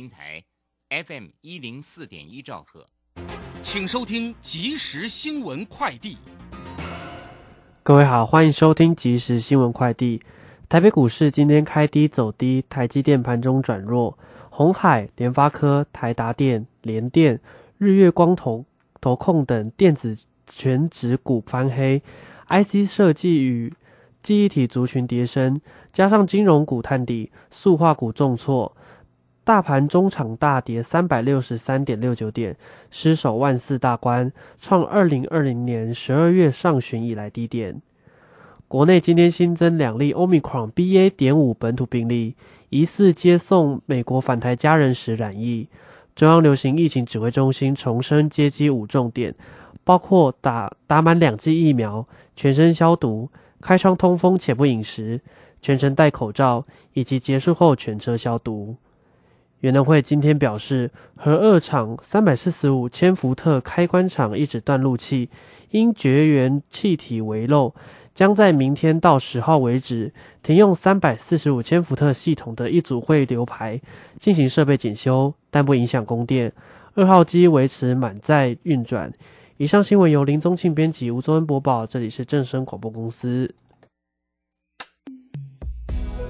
平台 FM 一零四点一兆赫，请收听即时新闻快递。各位好，欢迎收听即时新闻快递。台北股市今天开低走低，台积电盘中转弱，红海、联发科、台达电、联电、日月光投投控等电子全指股翻黑，IC 设计与记忆体族群跌升，加上金融股探底，塑化股重挫。大盘中场大跌三百六十三点六九点，失守万四大关，创二零二零年十二月上旬以来低点。国内今天新增两例 Omicron BA. 点五本土病例，疑似接送美国返台家人时染疫。中央流行疫情指挥中心重申接机五重点，包括打打满两剂疫苗、全身消毒、开窗通风且不饮食、全程戴口罩，以及结束后全车消毒。元能会今天表示，核二厂三百四十五千伏特开关厂一指断路器因绝缘气体微漏，将在明天到十号为止停用三百四十五千伏特系统的一组汇流排进行设备检修，但不影响供电。二号机维持满载运转。以上新闻由林宗庆编辑，吴宗恩播报。这里是正声广播公司。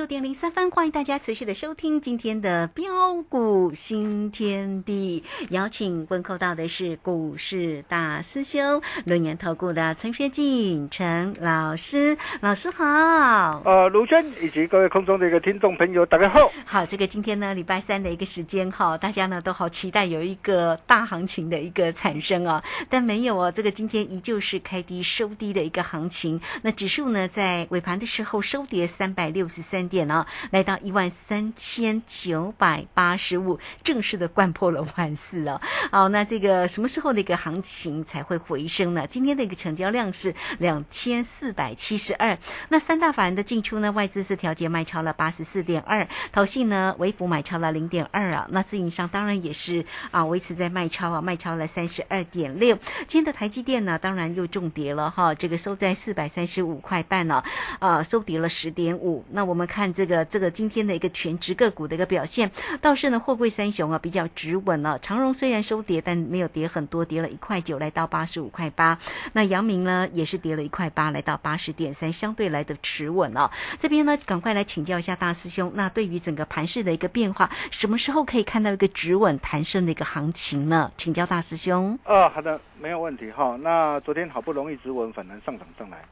六点零三分，欢迎大家持续的收听今天的标股新天地。邀请问候到的是股市大师兄轮研投顾的陈学进陈老师，老师好。呃，卢轩以及各位空中的一个听众朋友，大家好。好，这个今天呢，礼拜三的一个时间哈，大家呢都好期待有一个大行情的一个产生哦，但没有哦，这个今天依旧是开低收低的一个行情。那指数呢，在尾盘的时候收跌三百六。六十三点哦，来到一万三千九百八十五，正式的灌破了万四哦。好，那这个什么时候的一个行情才会回升呢？今天的一个成交量是两千四百七十二。那三大法人的进出呢？外资是调节卖超了八十四点二，投信呢微幅买超了零点二啊。那自营商当然也是啊，维持在卖超啊，卖超了三十二点六。今天的台积电呢，当然又重跌了哈，这个收在四百三十五块半了，啊，收跌了十点五。那我们看看这个这个今天的一个全职个股的一个表现，倒是呢货柜三雄啊比较止稳了。长荣虽然收跌，但没有跌很多，跌了一块九，来到八十五块八。那阳明呢也是跌了一块八，来到八十点三，相对来的持稳了。这边呢赶快来请教一下大师兄，那对于整个盘势的一个变化，什么时候可以看到一个止稳弹升的一个行情呢？请教大师兄。哦，好的，没有问题哈。那昨天好不容易止稳，反弹上涨上来。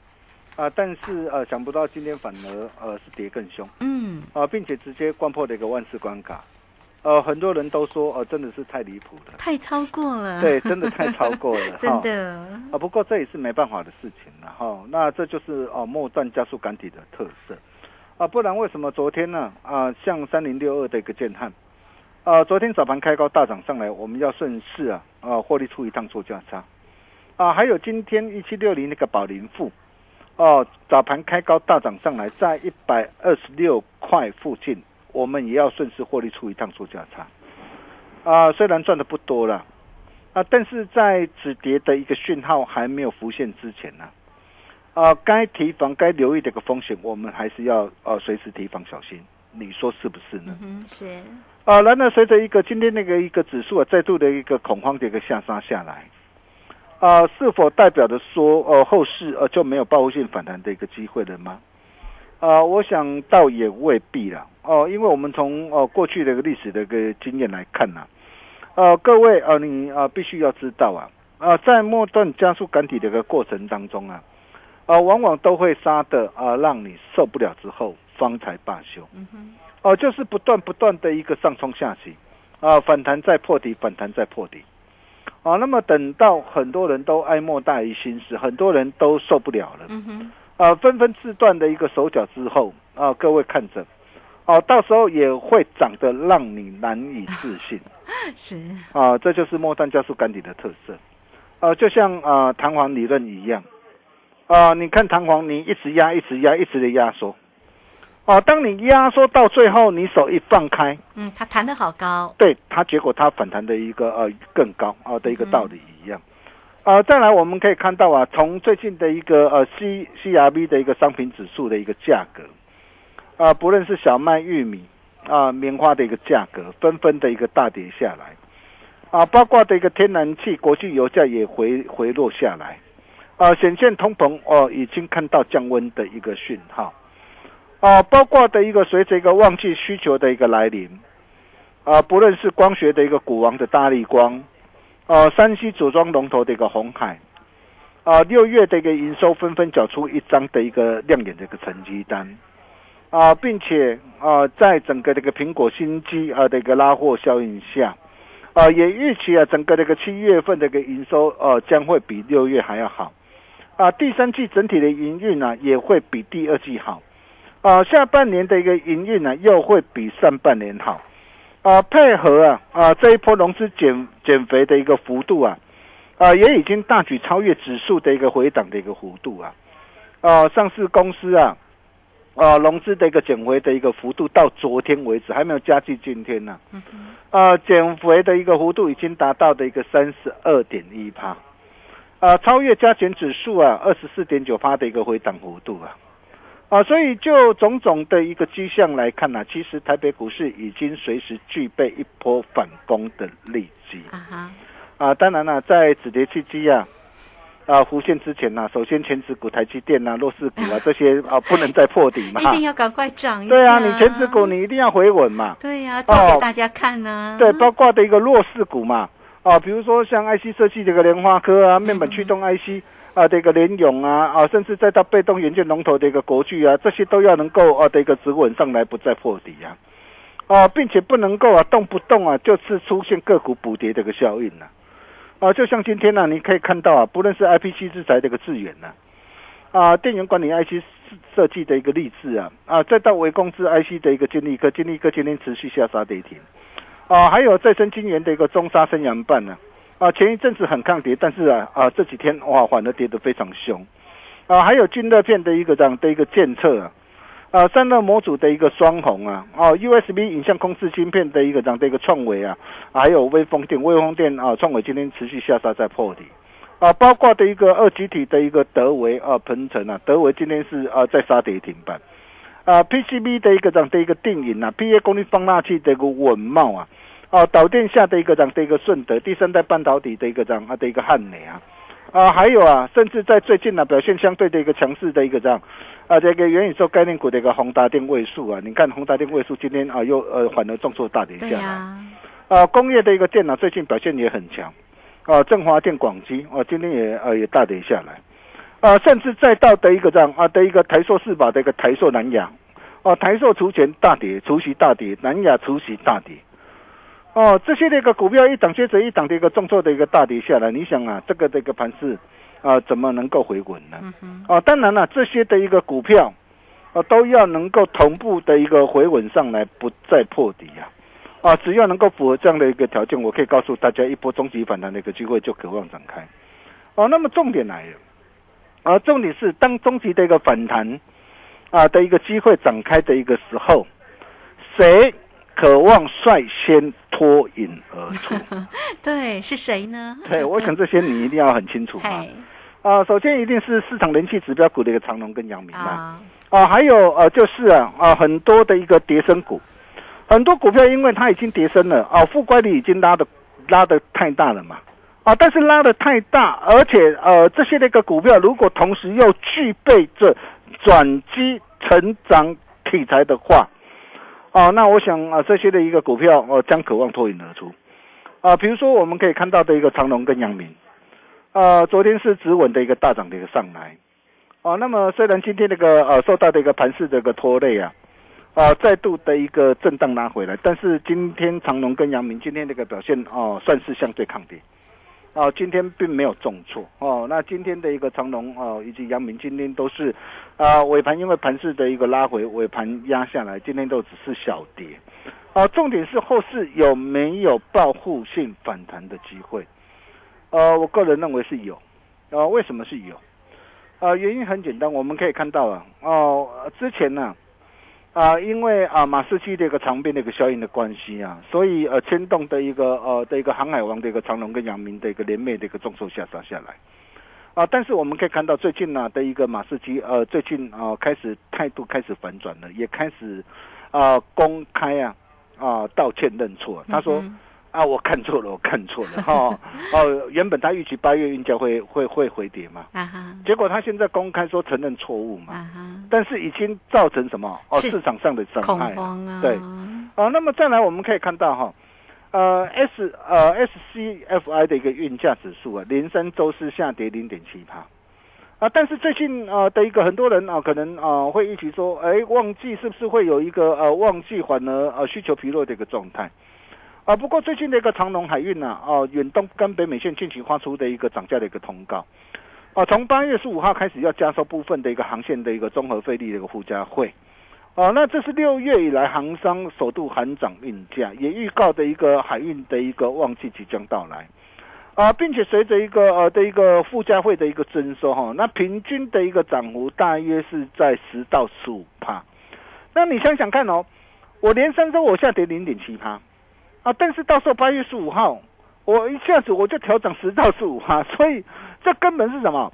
啊，但是呃，想不到今天反而呃是跌更凶，嗯，啊，并且直接贯破了一个万事关卡，呃，很多人都说，呃，真的是太离谱了，太超过了，对，真的太超过了，真的，啊，不过这也是没办法的事情了哈，那这就是哦，末段加速杆底的特色，啊，不然为什么昨天呢？啊，像三零六二的一个建汉，啊，昨天早盘开高大涨上来，我们要顺势啊，啊，获利出一趟做价差，啊，还有今天一七六零那个宝林富。哦，早盘开高大涨上来，在一百二十六块附近，我们也要顺势获利出一趟做价差。啊，虽然赚的不多了，啊，但是在止跌的一个讯号还没有浮现之前呢、啊，该提防、该留意的一个风险，我们还是要呃随时提防小心。你说是不是呢？嗯，是，啊，然而随着一个今天那个一个指数啊再度的一个恐慌的一个下杀下来，啊，是否代表着说呃后市呃就没有报复性反弹的一个机会了吗？啊，我想倒也未必了哦、因为我们从呃过去的一个历史的一个经验来看呐、呃，各位呃你呃必须要知道啊，啊、在末段加速赶底的一个过程当中啊，啊、往往都会杀的啊、让你受不了之后方才罢休。嗯哼，哦，就是不断不断的一个上冲下行，啊，反弹再破底，反弹再破底，啊，那么等到很多人都哀莫大于心死，很多人都受不了了，嗯哼，啊，纷纷自断的一个手脚之后，啊，各位看着，哦、到时候也会长得让你难以置信，是，啊，这就是末端加速赶底的特色，呃，就像啊弹簧理论一样，啊，你看弹簧，你一直压，一直压，一直的压缩。哦，当你压缩到最后，你手一放开，嗯，它弹得好高，对它结果它反弹的一个呃更高啊、的一个道理一样。呃，再来我们可以看到啊，从最近的一个呃 C C R V 的一个商品指数的一个价格，啊、不论是小麦、玉米啊、棉花的一个价格，纷纷的一个大跌下来，啊，包括的一个天然气、国际油价也回回落下来，啊，显现通膨哦、已经看到降温的一个讯号。啊，包括的一个随着一个旺季需求的一个来临，啊，不论是光学的一个股王的大力光，啊，山西组装龙头的一个红海，啊，六月的一个营收纷纷缴出一张的一个亮眼的一个成绩单，啊，并且啊，在整个这个苹果新机啊的一个拉货效应下，啊，也预期啊整个这个七月份的一个营收呃将会比六月还要好，啊，第三季整体的营运呢、也会比第二季好。啊，下半年的一个营运呢，又会比上半年好，啊，配合啊啊这一波融资减减肥的一个幅度啊，啊也已经大举超越指数的一个回档的一个幅度啊，啊上市公司啊啊融资的一个减回的一个幅度到昨天为止还没有加计今天呢、嗯哼，啊减回的一个幅度已经达到的一个三十二点一趴，啊超越加权指数啊二十四点九趴的一个回档幅度啊。啊，所以就种种的一个迹象来看呢、其实台北股市已经随时具备一波反攻的利基啊哈，啊。当然了、在止跌契机啊啊弧线之前呢、首先前指股台积电啊、弱势股啊 这些啊不能再破底嘛一。定要赶快涨一下，对啊，你前指股你一定要回稳嘛。对呀、做给大家看呢、对，包括的一个弱势股嘛，啊，比如说像 IC 设计这个莲花科啊，面板驱动 IC 啊的一个联咏啊，啊，甚至再到被动元件龙头的一个国巨啊，这些都要能够啊的一个止稳上来，不再破底啊，啊，并且不能够啊动不动啊就是出现个股补跌的一个效应呐、啊，就像今天呢、你可以看到啊，不论是 IPC 制裁的一个致远呐、啊，电源管理 IC 设计的一个励志啊，啊，再到微控制 IC 的一个金立科，金立科今天持续下杀跌停。啊，还有再生晶圆的一个中沙生阳半呢，啊，前一阵子很抗跌，但是啊啊这几天哇反而跌得非常凶，啊，还有均热片的一个这样的一个监测啊，啊，散热模组的一个双红啊，哦、USB 影像控制芯片的一个这样的一个创维啊，还有微风电，微风电啊，创维今天持续下杀在破底。啊，包括的一个二级体的一个德维啊，鹏程啊，德维今天是啊在杀跌停板，啊 PCB 的一个这样的一个定影啊，PA 功率放大器的一个稳茂啊，啊导电下的一个这样的一个顺德，第三代半导体的一个这样啊的一个汉磊啊，啊还有啊，甚至在最近呢、表现相对的一个强势的一个这样啊这个元宇宙概念股的一个宏达电位数啊，你看宏达电位数今天啊又呃反而重挫大跌下来。啊，工业的一个电脑最近表现也很强，啊，振华电、广基啊、今天也呃也大跌下来，啊，甚至再到的一个这样啊的一个台硕四宝的一个台硕南亚，哦、台硕除权大跌，除息大跌，南亚除息大跌，哦，这些的一个股票一档接着一档的一个重挫的一个大跌下来，你想啊，这个的一个盘势啊怎么能够回稳呢？嗯，哦，当然了，这些的一个股票，啊，都要能够同步的一个回稳上来，不再破底啊。啊，只要能够符合这样的一个条件，我可以告诉大家，一波终极反弹的一个机会就渴望展开。哦，那么重点来了，啊，重点是当终极的一个反弹啊的一个机会展开的一个时候，谁渴望率先脱颖而出？对，是谁呢？对，我想这些你一定要很清楚嘛。嘿啊，首先一定是市场人气指标股的一个长隆跟阳明嘛。啊，啊，还有呃，就是啊啊，很多的一个跌升股，很多股票因为它已经跌升了啊，负乖离已经拉的拉的太大了嘛。啊，但是拉的太大，而且呃，这些的一个股票如果同时又具备着转机成长题材的话，啊，那我想啊，这些的一个股票呃将渴望脱颖而出。啊，比如说我们可以看到的一个长隆跟阳明，呃，昨天是止稳的一个大涨的一个上来。哦，那么虽然今天那个呃受到的一个盘势的一个拖累啊，啊再度的一个震荡拉回来，但是今天长隆跟阳明今天这个表现哦算是相对抗跌，哦今天并没有重挫哦，那今天的一个长隆哦以及阳明今天都是啊尾盘因为盘势的一个拉回，尾盘压下来，今天都只是小跌，啊重点是后市有没有报复性反弹的机会？呃，我个人认为是有，呃为什么是有？呃，原因很简单，我们可以看到啊，哦，之前呢、啊，啊因为啊马士基的一个长边的一个效应的关系啊，所以呃牵动的一个呃的一个航海王的一个长龙跟阳明的一个联袂的一个重挫下杀下来，啊，但是我们可以看到最近呢、的一个马士基呃最近啊、开始态度开始反转了，也开始啊公开啊啊道歉认错，他说。啊，我看错了，我看错了哈。哦，原本他预期八月运价会会会回跌嘛，啊哈，结果他现在公开说承认错误嘛，啊哈，但是已经造成什么？哦，市场上的伤恐害。慌啊，对哦，那么再来我们可以看到哈，呃，S 呃 SCFI 的一个运价指数啊，连三周是下跌零点七帕。啊，但是最近呃的一个很多人啊，可能啊会预期说，哎，旺季是不是会有一个呃旺季反而呃需求疲弱的一个状态？啊，不过最近的一个长隆海运呢、哦、远东跟北美线近期发出的一个涨价的一个通告，啊，从八月十五号开始要加收部分的一个航线的一个综合费率的一个附加费，哦、那这是六月以来航商首度喊涨运价，也预告的一个海运的一个旺季即将到来。啊，并且随着一个呃的一个附加费的一个征收哈，那平均的一个涨幅大约是在十到十五帕。那你想想看哦，我连三周我下跌零点七趴，啊，但是到时候八月十五号，我一下子我就调整十到十五哈，所以这根本是什么？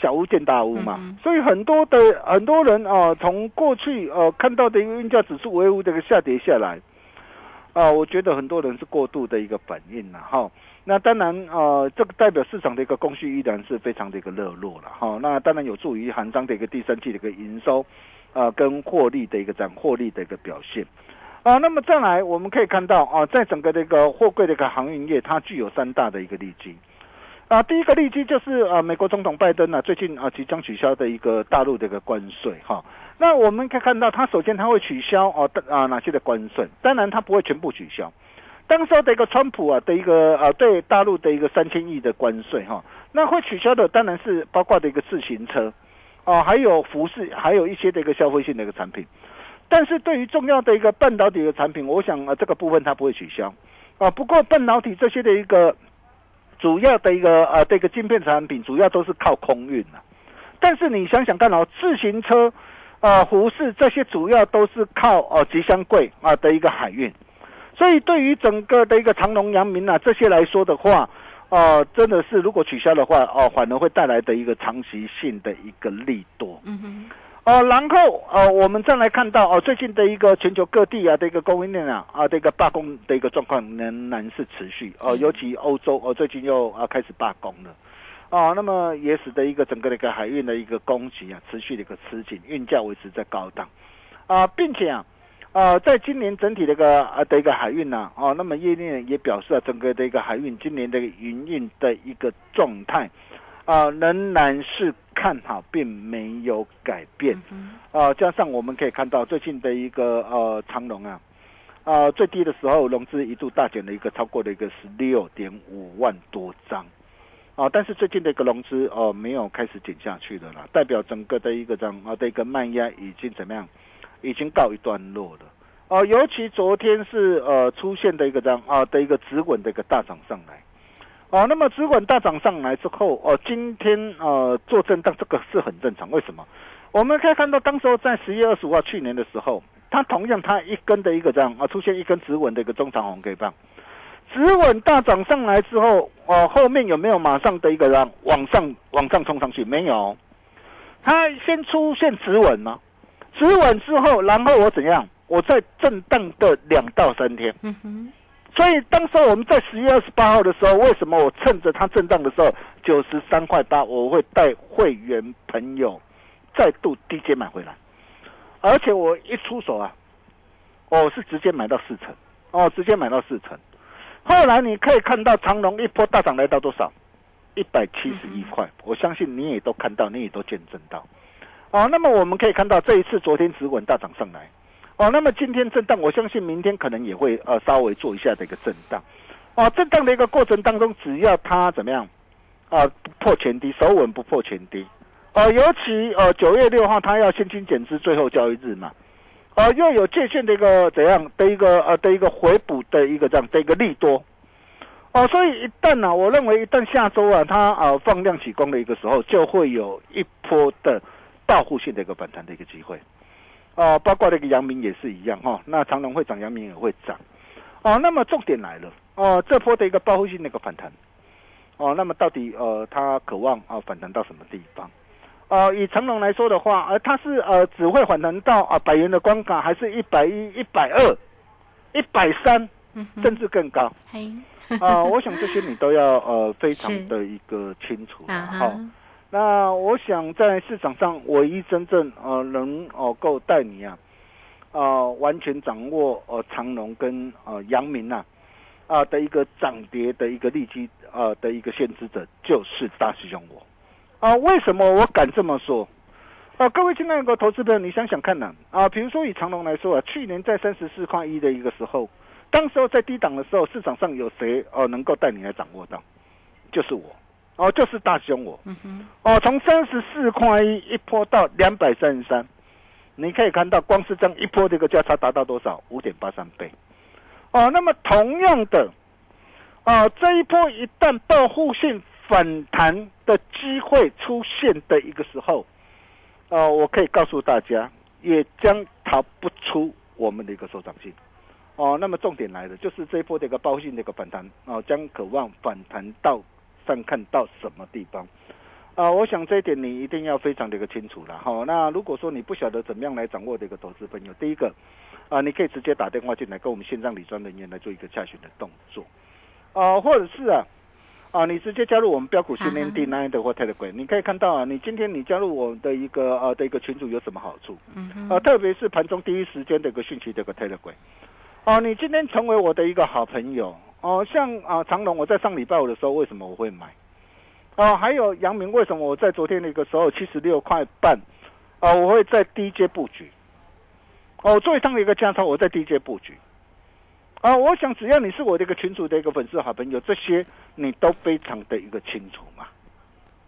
小巫见大巫嘛。嗯所以很多的很多人啊，从过去呃看到的一个运价指数微乎这个下跌下来，啊，我觉得很多人是过度的一个反应了哈。那当然，呃，这个代表市场的一个供需依然是非常的一个热络了哈。那当然有助于韩商的一个第三季的一个营收，啊，跟获利的一个涨获利的一个表现。啊，那么再来，我们可以看到啊，在整个这个货柜的一个航运业，它具有三大的一个利基。啊，第一个利基就是啊，美国总统拜登呢、最近啊即将取消的一个大陆的一个关税哈。那我们可以看到，他首先他会取消哦啊哪些的关税，当然他不会全部取消。当时候的一个川普啊的一个啊对大陆的一个三千亿的关税哈，那会取消的当然是包括的一个自行车，啊、还有服饰，还有一些的一个消费性的一个产品。但是对于重要的一个半导体的产品，我想啊这个部分它不会取消啊。不过半导体这些的一个主要的一个呃这个晶片产品，主要都是靠空运啊。但是你想想看哦，自行车、啊服饰这些主要都是靠哦吉祥柜啊的一个海运。所以对于整个的一个长隆、阳明啊这些来说的话，呃，真的是如果取消的话，哦、反而会带来的一个长期性的一个利多。嗯哼，呃，然后呃，我们再来看到哦、最近的一个全球各地啊的一个供应链啊啊的一个罢工的一个状况仍然是持续哦、尤其欧洲哦、最近又啊开始罢工了。啊，那么也使得一个整个的一个海运的一个供给啊，持续的一个吃紧，运价维持在高档，啊，并且啊，呃，在今年整体的一个啊的一个海运呢、哦，那么业内也表示啊，整个的一个海运今年的一个营运的一个状态，啊，仍然是看好，并没有改变，嗯啊，加上我们可以看到最近的一个呃长龙啊，啊，最低的时候融资一度大减了一个超过了一个十六点五万多张。啊，但是最近的一个融资哦、没有开始减下去的啦，代表整个的一个这样啊的一个慢压已经怎么样，已经告一段落了。哦、尤其昨天是呃出现的一个这样啊的一个止稳的一个大涨上来。哦，那么止稳大涨上来之后，哦，今天呃做震荡，这个是很正常。为什么？我们可以看到，当时候在十月二十五号去年的时候，它同样它一根的一个这样啊，出现一根止稳的一个中长红 K 棒，止稳大涨上来之后，哦，后面有没有马上的一个这样往上往上冲上去？没有，它先出现止稳了，止稳之后，然后我怎样？我在震荡的两到三天。嗯哼，所以当时我们在十月二十八号的时候，为什么我趁着它震荡的时候九十三块八，我会带会员朋友再度低阶买回来，而且我一出手啊，我是直接买到四成，哦，直接买到四成。后来你可以看到长隆一波大涨来到多少？一百七十一块，我相信你也都看到，你也都见证到。哦，那么我们可以看到这一次昨天止稳大涨上来。哦，那么今天震荡，我相信明天可能也会呃稍微做一下的一个震荡，哦，震荡的一个过程当中，只要它怎么样，啊不破前低，守稳不破前低，哦，尤其呃九月六号它要现金减资最后交易日嘛，呃又有借券的一个怎样的一个呃的一个回补的一个这样的一个利多，哦，所以一旦呢，我认为一旦下周啊它啊放量起攻的一个时候，就会有一波的报复性的一个反弹的一个机会。哦，包括那个阳明也是一样哈，那长隆会涨，阳明也会涨，哦，那么重点来了，哦，这波的一个报复性的一个反弹，哦，那么到底呃，它渴望啊反弹到什么地方？呃，以长隆来说的话，呃，它是呃只会反弹到啊百元的关卡，还是一百一、一百二、一百三，甚至更高？嘿，啊，我想这些你都要呃非常的一个清楚啊，好。那我想在市场上唯一真正呃能哦够带你啊，啊完全掌握呃长隆跟呃阳明呐啊的一个涨跌的一个利基啊的一个限制者就是大师兄我。啊为什么我敢这么说？啊各位亲爱的投资朋友你想想看呐啊比如说以长隆来说啊去年在三十四块一的一个时候，当时候在低档的时候市场上有谁哦能够带你来掌握到，就是我。哦，就是大凶我，哦，从三十四块一一波到两百三十三，你可以看到，光是这样一波的一个价差达到多少？五点八三倍。哦，那么同样的，哦，这一波一旦报复性反弹的机会出现的一个时候，哦，我可以告诉大家，也将逃不出我们的一个手掌心。哦，那么重点来了，就是这一波的一个报复性的一个反弹，哦，将渴望反弹到。上看到什么地方啊？我想这一点你一定要非常的一个清楚了哈。那如果说你不晓得怎么样来掌握的一个投资朋友，第一个啊，你可以直接打电话进来跟我们线上理专人员来做一个下询的动作啊，或者是啊啊，你直接加入我们标股训练第 nine 的或 Telegram，你可以看到啊，你今天你加入我的一个啊的一个群组有什么好处？嗯啊，特别是盘中第一时间的一个讯息的一个 Telegram 哦，你今天成为我的一个好朋友。哦，像啊长隆，我在上礼拜五的时候，为什么我会买？哦，还有阳明，为什么我在昨天那个时候七十六块半，哦，我会在低阶布局？哦，最上的一个加仓，我在低阶布局。啊，我想只要你是我的一个群主的一个粉丝好朋友，这些你都非常的一个清楚嘛。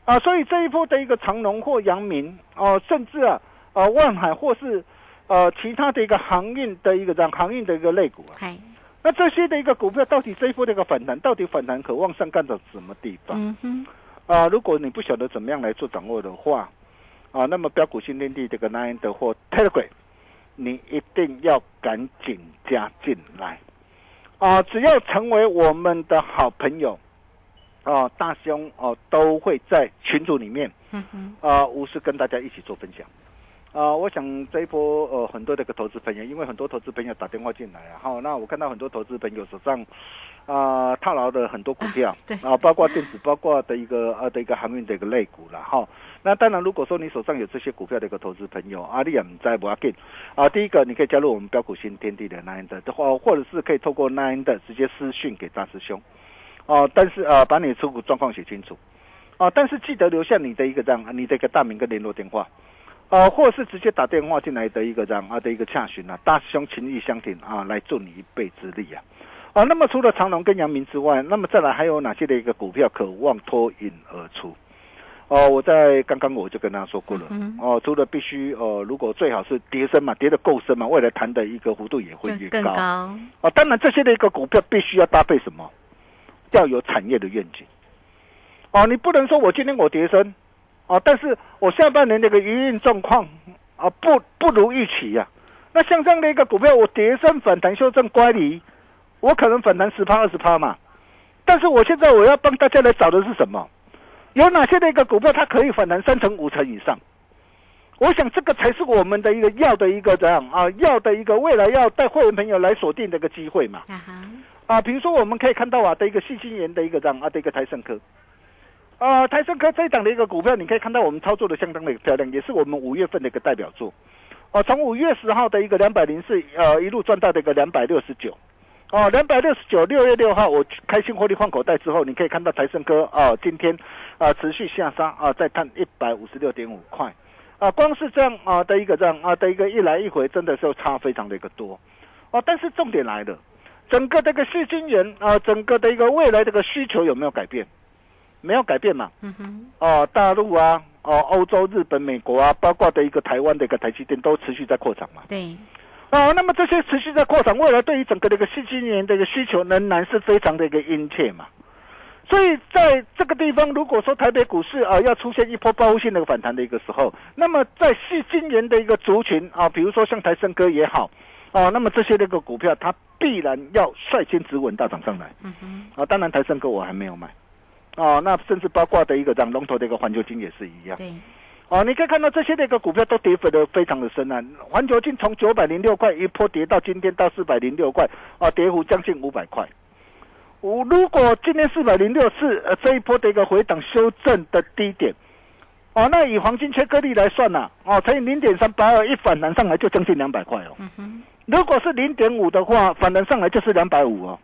啊，所以这一波的一个长隆或阳明，哦，甚至啊，啊万海或是呃其他的一个航运的一个这样航运的一个类股啊。那这些的一个股票，到底这一波的一个反弹，到底反弹可往上干到什么地方？嗯哼，啊，如果你不晓得怎么样来做掌握的话，啊，那么标股新天地这个 Nine 的或 Telegram，你一定要赶紧加进来，啊，只要成为我们的好朋友，啊，大兄哦，都会在群组里面，嗯哼，啊，无私跟大家一起做分享。啊，我想这一波呃很多的个投资朋友，因为很多投资朋友打电话进来啊，好，那我看到很多投资朋友手上啊套牢的很多股票，对啊，包括电子，包括的一个呃的一个航运的一个类股了哈。那当然，如果说你手上有这些股票的一个投资朋友，阿里也在不要紧啊。第一个，你可以加入我们标股新天地的 Nine 的话，或者是可以透过 Nine 的直接私讯给大师兄哦。但是啊，把你的持股状况写清楚啊，但是记得留下你的一个这样，你的一个大名跟联络电话。呃，或是直接打电话进来的一个这样啊的一个洽询啊，大师兄情义相挺啊，来助你一臂之力啊。啊，那么除了长隆跟阳明之外，那么再来还有哪些的一个股票渴望脱颖而出？哦，我在刚刚我就跟大家说过了。哦，除了必须呃，如果最好是跌升嘛，跌得够深嘛，未来谈的一个幅度也会越高。更高。啊，当然这些的一个股票必须要搭配什么？要有产业的愿景。哦，你不能说我今天我跌升，哦，但是我下半年那个营运状况啊不不如预期呀。那像这样的一个股票，我跌升反弹修正乖离，我可能反弹十趴二十趴嘛。但是我现在我要帮大家来找的是什么？有哪些的一个股票它可以反弹三成五成以上？我想这个才是我们的一个要的一个怎样啊？要的一个未来要带会员朋友来锁定的一个机会嘛。啊，比如说我们可以看到啊的一个细晶元的一个这样啊的一个台盛科。啊，台盛科这一档的一个股票，你可以看到我们操作的相当的漂亮，也是我们五月份的一个代表作。哦，从五月十号的一个两百零四，呃，一路赚到的一个两百六十九。哦，两百六十九，六月六号我开心获利换口袋之后，你可以看到台盛科啊，今天啊持续下杀啊，再看一百五十六点五块。啊，光是这样啊的一个这样啊的一个一来一回，真的是差非常的一个多。哦，但是重点来了，整个这个细晶元啊，整个的一个未来这个需求有没有改变？没有改变嘛？嗯哼。哦，大陆啊，哦，欧洲、日本、美国啊，包括的一个台湾的一个台积电都持续在扩张嘛。对。哦，那么这些持续在扩张，未来对于整个这个细晶元的一个需求仍然是非常的一个殷切嘛。所以在这个地方，如果说台北股市啊要出现一波报复性的反弹的一个时候，那么在细晶圆的一个族群啊，比如说像台升哥也好，哦，那么这些那个股票它必然要率先止稳大涨上来。嗯哼。啊，当然台升哥我还没有买。哦，那甚至包括的一个涨龙头的一个环球金也是一样。对。哦，你可以看到这些的一个股票都跌幅的非常的深啊。环球金从九百零六块一波跌到今天到四百零六块，啊，跌幅将近五百块。我如果今天四百零六是呃这一波的一个回档修正的低点，哦，那以黄金切割率来算呐，哦，乘以零点三八二，一反弹上来就将近两百块哦。如果是零点五的话，反弹上来就是两百五哦。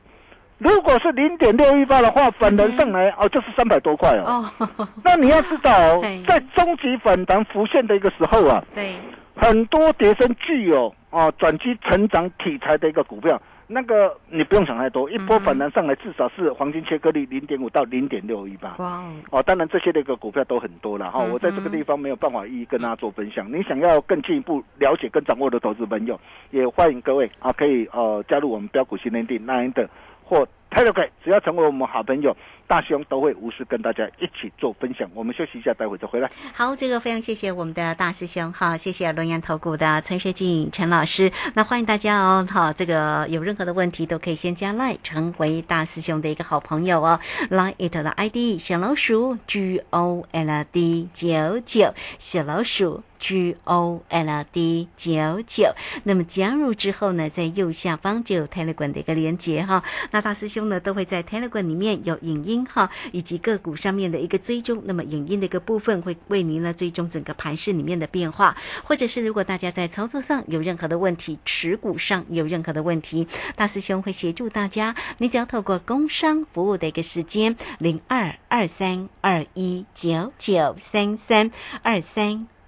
如果是零点六一八的话，反弹上来哦，就是三百多块哦。哦。那你要知道，在中级反弹浮现的一个时候啊，对，很多跌升具有啊转机成长题材的一个股票，那个你不用想太多，一波反弹上来至少是黄金切割率零点五到零点六一八。哇。哦，当然这些的一个股票都很多了哈，我在这个地方没有办法一一跟大家做分享。你想要更进一步了解跟掌握的投资朋友，也欢迎各位啊，可以呃加入我们标股新天地那样的。或 Telegram，只要成为我们好朋友，大兄都会无私跟大家一起做分享。我们休息一下，待会再回来。好，这个非常谢谢我们的大师兄，好，谢谢龙岩投股的陈学静陈老师。那欢迎大家哦，好，这个有任何的问题都可以先加 Line 成为大师兄的一个好朋友哦。Line it 的 ID 小老鼠 G O L D 九九小老鼠。G O L D 九九，那么加入之后呢，在右下方就有 Telegram 的一个连接哈。那大师兄呢都会在 Telegram 里面有影音哈，以及个股上面的一个追踪。那么影音的一个部分会为您呢追踪整个盘市里面的变化，或者是如果大家在操作上有任何的问题，持股上有任何的问题，大师兄会协助大家。你只要透过工商服务的一个时间零二二三二一九九三三二三。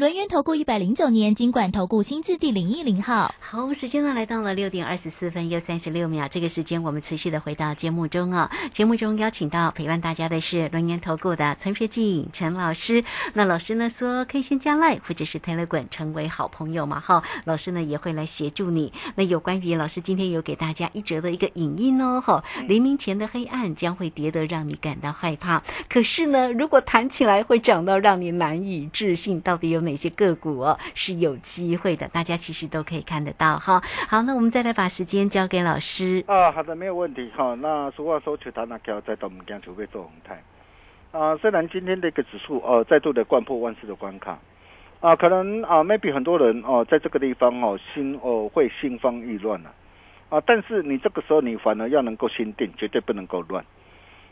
轮源投顾一百零九年金管投顾新字第零一零号。好，时间呢来到了六点二十四分又三十六秒，这个时间我们持续的回到节目中啊。节目中邀请到陪伴大家的是轮源投顾的陈学静陈老师。那老师呢说可以先加赖或者是 tele 成为好朋友嘛哈。老师呢也会来协助你。那有关于老师今天有给大家一折的一个影音哦哈，黎明前的黑暗将会跌得让你感到害怕，可是呢如果弹起来会涨到让你难以置信，到底有哪哪些个股哦是有机会的？大家其实都可以看得到哈。好，那我们再来把时间交给老师。啊，好的，没有问题哈。那俗话说，求他那条在到我们讲除非做红太。啊，虽然今天的一个指数呃再度的贯破万四的关卡，啊，可能啊 maybe 很多人哦在这个地方哦心哦会心慌意乱了，啊，但是你这个时候你反而要能够心定，绝对不能够乱。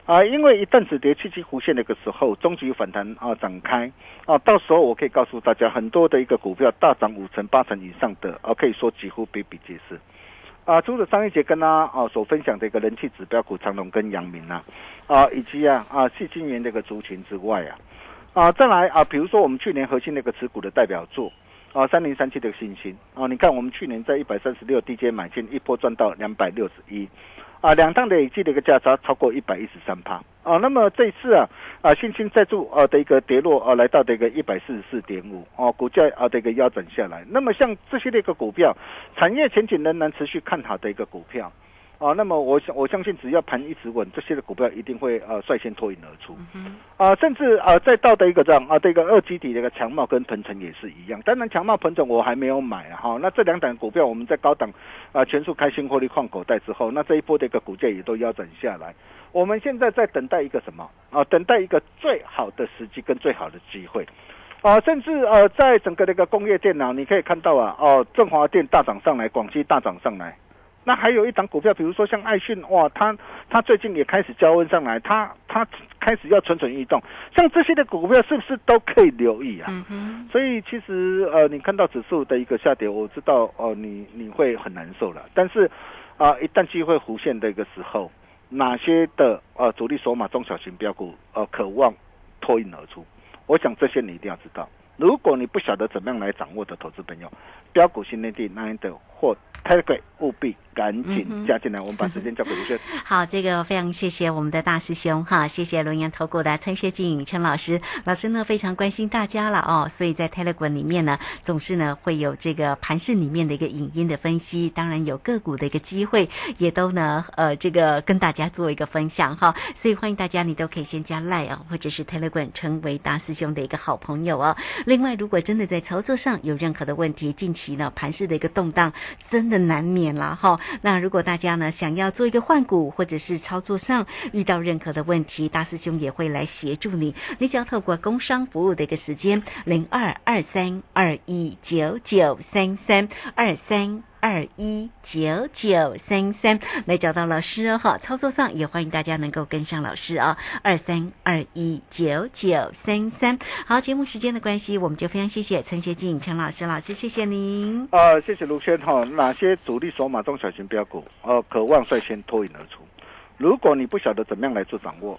啊，因为一旦止跌七七弧线那个时候，终极反弹啊展开啊，到时候我可以告诉大家，很多的一个股票大涨五成八成以上的啊，可以说几乎比比皆是。啊，除了上一节跟他啊所分享的一个人气指标股长隆跟阳明啊，啊以及啊啊细晶圆这个族群之外啊，啊再来啊，比如说我们去年核心那个持股的代表作啊三零三七的信心啊，你看我们去年在一百三十六低阶买进，一波赚到两百六十一。啊，两趟累计的一个价差超过一百一十三帕啊。那么这一次啊，啊，信心再度啊的一个跌落啊，来到的一个一百四十四点五哦，股价啊的一个腰斩下来。那么像这些的一个股票，产业前景仍然持续看好的一个股票。啊，那么我相我相信，只要盘一直稳，这些的股票一定会呃率先脱颖而出。啊，甚至啊，再到的一个这样啊，这个二基底的一个强茂跟鹏程也是一样。当然，强茂、鹏程我还没有买啊。哈，那这两档股票我们在高档啊全数开新获利换口袋之后，那这一波的一个股价也都腰斩下来。我们现在在等待一个什么啊？等待一个最好的时机跟最好的机会。啊，甚至呃，在整个那个工业电脑，你可以看到啊，哦，振华电大涨上来，广西大涨上来。那还有一档股票，比如说像爱讯，哇，它它最近也开始交温上来，它它开始要蠢蠢欲动，像这些的股票是不是都可以留意啊？所以其实呃，你看到指数的一个下跌，我知道哦，你你会很难受了。但是啊，一旦机会浮现的一个时候，哪些的呃主力筹码中小型标股呃渴望脱颖而出，我想这些你一定要知道。如果你不晓得怎么样来掌握的投资朋友，标股新内地那的或 Telegram 务必赶紧加进来。我们把时间交给卢轩。好，这个非常谢谢我们的大师兄哈，谢谢龙岩投顾的陈学静陈老师。老师呢非常关心大家了哦，所以在 Telegram 里面呢，总是呢会有这个盘市里面的一个影音的分析，当然有个股的一个机会，也都呢呃这个跟大家做一个分享哈。所以欢迎大家，你都可以先加 Line 啊，或者是 Telegram 成为大师兄的一个好朋友哦。另外，如果真的在操作上有任何的问题，近期呢盘市的一个动荡真的难免了哈。那如果大家呢想要做一个换股，或者是操作上遇到任何的问题，大师兄也会来协助你。你只要透过工商服务的一个时间零二二三二一九九三三二三。二一九九三三来找到老师哦，哈，操作上也欢迎大家能够跟上老师啊，二三二一九九三三。好，节目时间的关系，我们就非常谢谢陈学静陈老师，老师谢谢您。呃，谢谢卢轩哈。哪些主力筹码中小型标股，呃，渴望率先脱颖而出？如果你不晓得怎么样来做掌握。